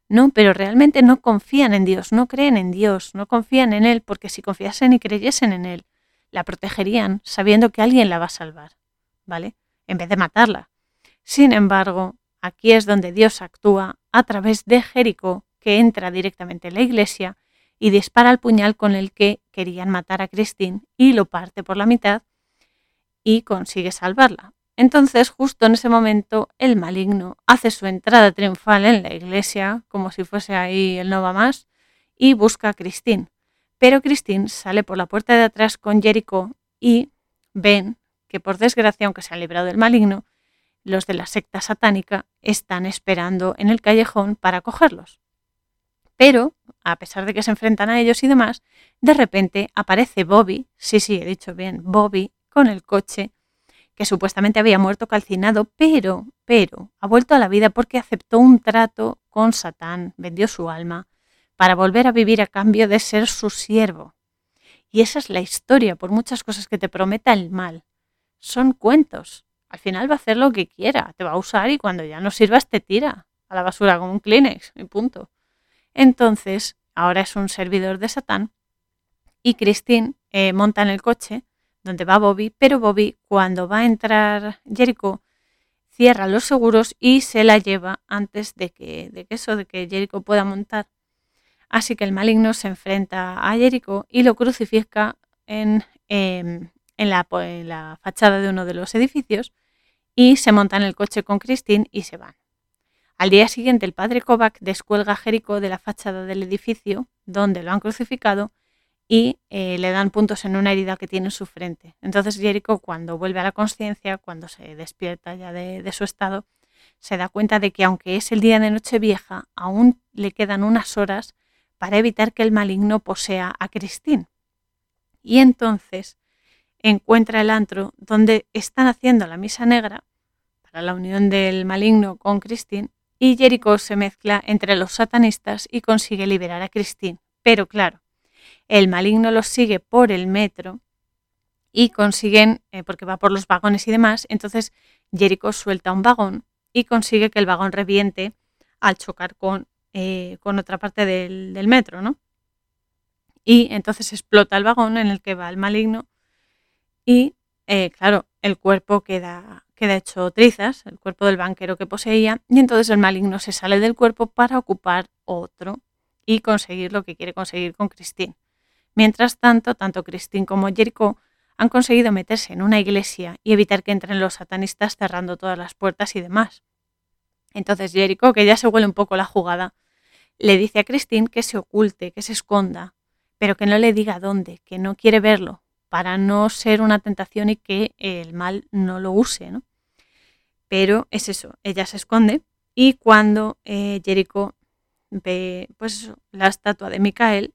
No, pero realmente no confían en Dios, no creen en Dios, no confían en Él, porque si confiasen y creyesen en Él, la protegerían sabiendo que alguien la va a salvar, ¿vale? En vez de matarla. Sin embargo, aquí es donde Dios actúa a través de Jericó, que entra directamente en la iglesia y dispara el puñal con el que querían matar a Christine y lo parte por la mitad y consigue salvarla. Entonces, justo en ese momento, el maligno hace su entrada triunfal en la iglesia, como si fuese ahí el no va más, y busca a Christine. Pero Christine sale por la puerta de atrás con Jericho y ven que, por desgracia, aunque se han librado del maligno, los de la secta satánica están esperando en el callejón para cogerlos. Pero, a pesar de que se enfrentan a ellos y demás, de repente aparece Bobby, sí, sí, he dicho bien, Bobby, con el coche, que supuestamente había muerto calcinado, pero, pero, ha vuelto a la vida porque aceptó un trato con Satán, vendió su alma, para volver a vivir a cambio de ser su siervo. Y esa es la historia, por muchas cosas que te prometa el mal. Son cuentos. Al final va a hacer lo que quiera, te va a usar y cuando ya no sirvas te tira a la basura como un Kleenex, y punto. Entonces, ahora es un servidor de Satán y Christine eh, monta en el coche donde va Bobby, pero Bobby cuando va a entrar Jericho cierra los seguros y se la lleva antes de que, de que eso, de que Jericho pueda montar. Así que el maligno se enfrenta a Jericho y lo crucifica en, em, en la fachada de uno de los edificios y se monta en el coche con Christine y se van. Al día siguiente, el padre Kovac descuelga a Jericho de la fachada del edificio donde lo han crucificado y eh, le dan puntos en una herida que tiene en su frente. Entonces Jericho, cuando vuelve a la conciencia, cuando se despierta ya de, su estado, se da cuenta de que aunque es el día de Nochevieja, aún le quedan unas horas para evitar que el maligno posea a Christine. Y entonces encuentra el antro donde están haciendo la misa negra para la unión del maligno con Christine y Jericho se mezcla entre los satanistas y consigue liberar a Christine. Pero claro, el maligno los sigue por el metro y consiguen, eh, porque va por los vagones y demás, entonces Jericho suelta un vagón y consigue que el vagón reviente al chocar con, eh, con otra parte del, del metro, ¿no? Y entonces explota el vagón en el que va el maligno y, eh, claro, el cuerpo queda queda hecho trizas, el cuerpo del banquero que poseía, y entonces el maligno se sale del cuerpo para ocupar otro y conseguir lo que quiere conseguir con Christine. Mientras tanto, tanto Christine como Jericho han conseguido meterse en una iglesia y evitar que entren los satanistas cerrando todas las puertas y demás. Entonces Jericho, que ya se huele un poco la jugada, le dice a Christine que se oculte, que se esconda, pero que no le diga dónde, que no quiere verlo, para no ser una tentación y que el mal no lo use, ¿no? Pero es eso, ella se esconde y cuando eh, Jericho ve pues la estatua de Micael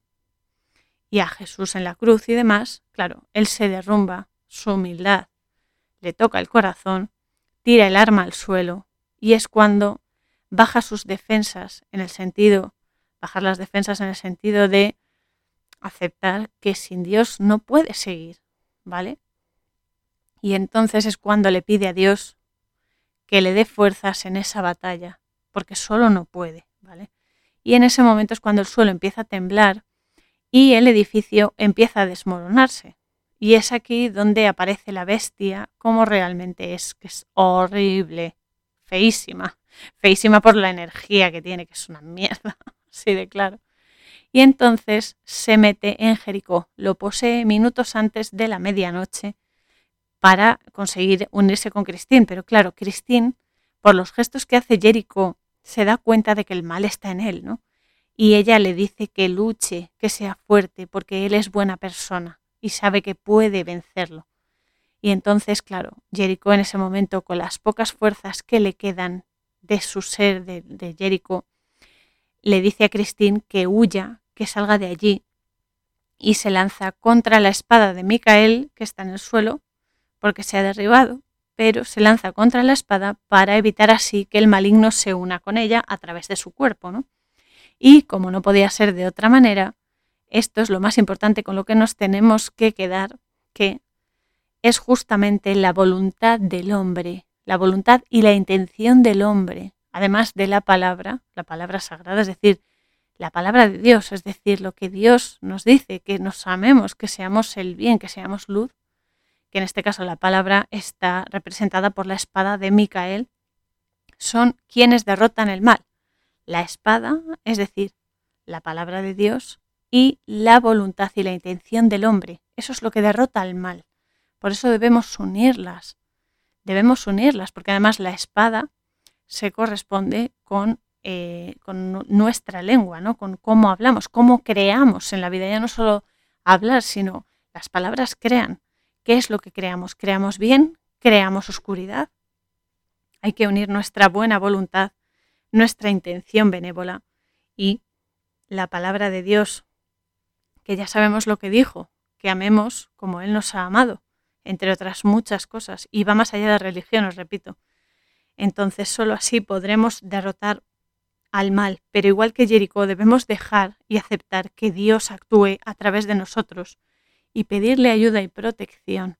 y a Jesús en la cruz y demás, claro, él se derrumba, su humildad le toca el corazón, tira el arma al suelo y es cuando baja sus defensas en el sentido, bajar las defensas en el sentido de aceptar que sin Dios no puede seguir, ¿vale? Y entonces es cuando le pide a Dios que le dé fuerzas en esa batalla, porque solo no puede, ¿vale? Y en ese momento es cuando el suelo empieza a temblar y el edificio empieza a desmoronarse. Y es aquí donde aparece la bestia como realmente es, que es horrible, feísima, feísima por la energía que tiene, que es una mierda, (laughs) así de claro y entonces se mete en Jericó. Lo posee minutos antes de la medianoche para conseguir unirse con Cristín. Pero claro, Cristín, por los gestos que hace Jericó, se da cuenta de que el mal está en él, ¿no? y ella le dice que luche, que sea fuerte, porque él es buena persona y sabe que puede vencerlo. Y entonces, claro, Jericó en ese momento, con las pocas fuerzas que le quedan de su ser de, de Jericó, le dice a Christine que huya, que salga de allí, y se lanza contra la espada de Micael, que está en el suelo, porque se ha derribado, pero se lanza contra la espada para evitar así que el maligno se una con ella a través de su cuerpo. ¿no? Y como no podía ser de otra manera, esto es lo más importante con lo que nos tenemos que quedar, que es justamente la voluntad del hombre, la voluntad y la intención del hombre, además de la palabra, la palabra sagrada, es decir, la palabra de Dios, es decir, lo que Dios nos dice, que nos amemos, que seamos el bien, que seamos luz, que en este caso la palabra está representada por la espada de Micael, son quienes derrotan el mal. La espada, es decir, la palabra de Dios y la voluntad y la intención del hombre. Eso es lo que derrota al mal. Por eso debemos unirlas. Debemos unirlas, porque además la espada se corresponde con, eh, con nuestra lengua, ¿no? con cómo hablamos, cómo creamos en la vida. Ya no solo hablar, sino las palabras crean. ¿Qué es lo que creamos? ¿Creamos bien? ¿Creamos oscuridad? Hay que unir nuestra buena voluntad, nuestra intención benévola y la palabra de Dios, que ya sabemos lo que dijo, que amemos como Él nos ha amado, entre otras muchas cosas, y va más allá de religión, os repito. Entonces solo así podremos derrotar al mal, pero igual que Jericó debemos dejar y aceptar que Dios actúe a través de nosotros y pedirle ayuda y protección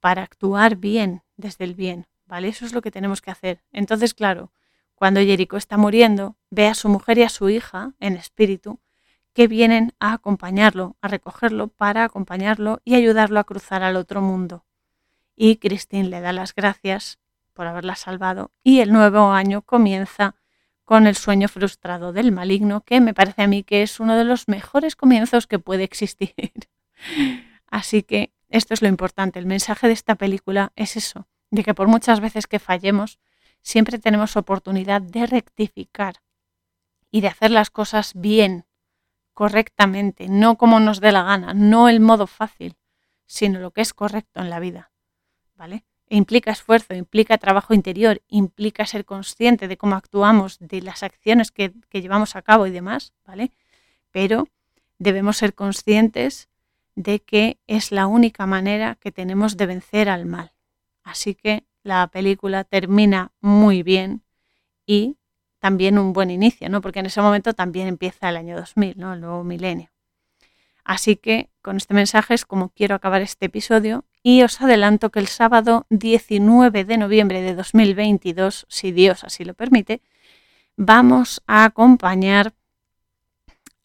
para actuar bien desde el bien, ¿vale? Eso es lo que tenemos que hacer. Entonces, claro, cuando Jericó está muriendo, ve a su mujer y a su hija en espíritu que vienen a acompañarlo, a recogerlo para acompañarlo y ayudarlo a cruzar al otro mundo. Y Christine le da las gracias por haberla salvado y el nuevo año comienza con el sueño frustrado del maligno, que me parece a mí que es uno de los mejores comienzos que puede existir. (laughs) Así que esto es lo importante. El mensaje de esta película es eso, de que por muchas veces que fallemos, siempre tenemos oportunidad de rectificar y de hacer las cosas bien, correctamente, no como nos dé la gana, no el modo fácil, sino lo que es correcto en la vida. ¿Vale? Implica esfuerzo, implica trabajo interior, implica ser consciente de cómo actuamos, de las acciones que, que llevamos a cabo y demás, ¿vale? Pero debemos ser conscientes de que es la única manera que tenemos de vencer al mal. Así que la película termina muy bien y también un buen inicio, ¿no? Porque en ese momento también empieza el año 2000, ¿no? El nuevo milenio. Así que con este mensaje es como quiero acabar este episodio y os adelanto que el sábado 19 de noviembre de 2022, si Dios así lo permite, vamos a acompañar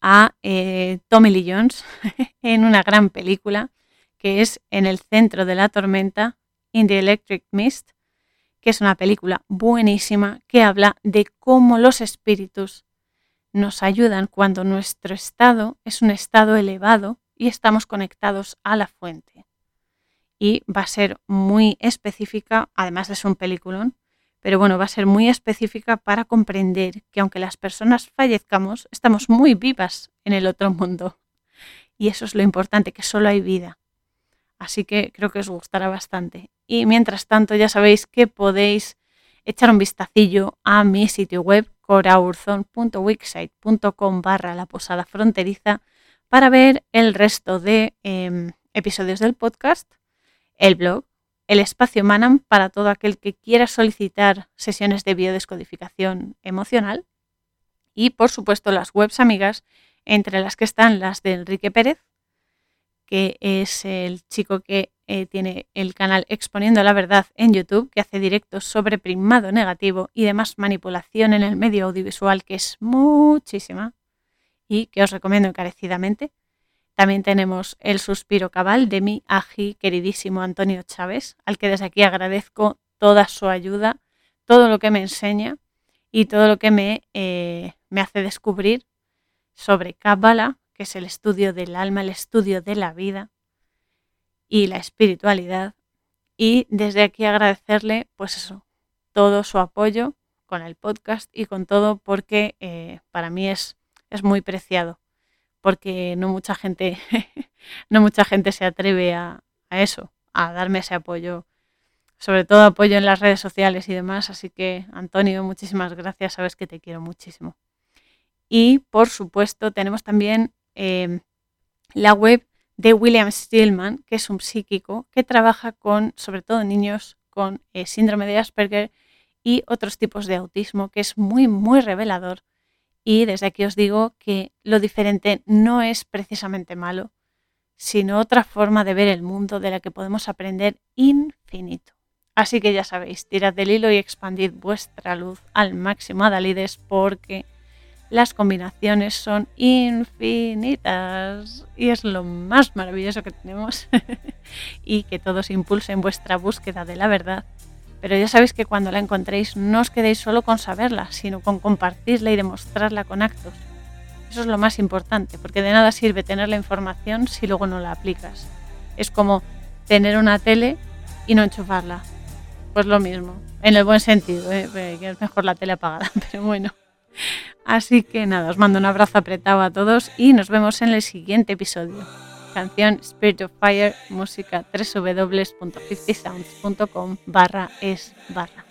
a eh, Tommy Lee Jones (laughs) en una gran película que es En el centro de la tormenta, In the Electric Mist, que es una película buenísima que habla de cómo los espíritus nos ayudan cuando nuestro estado es un estado elevado y estamos conectados a la fuente. Y va a ser muy específica, además de ser un peliculón, pero bueno, va a ser muy específica para comprender que aunque las personas fallezcamos, estamos muy vivas en el otro mundo. Y eso es lo importante, que solo hay vida. Así que creo que os gustará bastante. Y mientras tanto, ya sabéis que podéis echar un vistacillo a mi sitio web coraurzon.wixsite.com barra la posada fronteriza para ver el resto de em, episodios del podcast, el blog el espacio Manam para todo aquel que quiera solicitar sesiones de biodescodificación emocional y por supuesto las webs amigas, entre las que están las de Enrique Pérez, que es el chico que eh, tiene el canal Exponiendo la Verdad en YouTube, que hace directos sobre primado negativo y demás manipulación en el medio audiovisual, que es muchísima y que os recomiendo encarecidamente. También tenemos el suspiro cabal de mi ají queridísimo Antonio Chávez, al que desde aquí agradezco toda su ayuda, todo lo que me enseña y todo lo que me, eh, me hace descubrir sobre Kabbalah, que es el estudio del alma, el estudio de la vida y la espiritualidad. Y desde aquí agradecerle, pues eso, todo su apoyo con el podcast y con todo, porque eh, para mí es es muy preciado, porque no mucha gente, (laughs) no mucha gente se atreve a, a eso, a darme ese apoyo, sobre todo apoyo en las redes sociales y demás. Así que, Antonio, muchísimas gracias, sabes que te quiero muchísimo. Y, por supuesto, tenemos también eh, la web de William Stillman, que es un psíquico que trabaja con, sobre todo, niños con eh, síndrome de Asperger y otros tipos de autismo, que es muy, muy revelador. Y desde aquí os digo que lo diferente no es precisamente malo, sino otra forma de ver el mundo de la que podemos aprender infinito. Así que ya sabéis, tirad del hilo y expandid vuestra luz al máximo, Adalides, porque las combinaciones son infinitas y es lo más maravilloso que tenemos (laughs) y que todos impulsen vuestra búsqueda de la verdad. Pero ya sabéis que cuando la encontréis no os quedéis solo con saberla, sino con compartirla y demostrarla con actos. Eso es lo más importante, porque de nada sirve tener la información si luego no la aplicas. Es como tener una tele y no enchufarla. Pues lo mismo, en el buen sentido, ¿eh? que es mejor la tele apagada, (laughs) pero bueno. Así que nada, os mando un abrazo apretado a todos y nos vemos en el siguiente episodio. Canción Spirit of Fire, música www.50sounds.com barra es barra.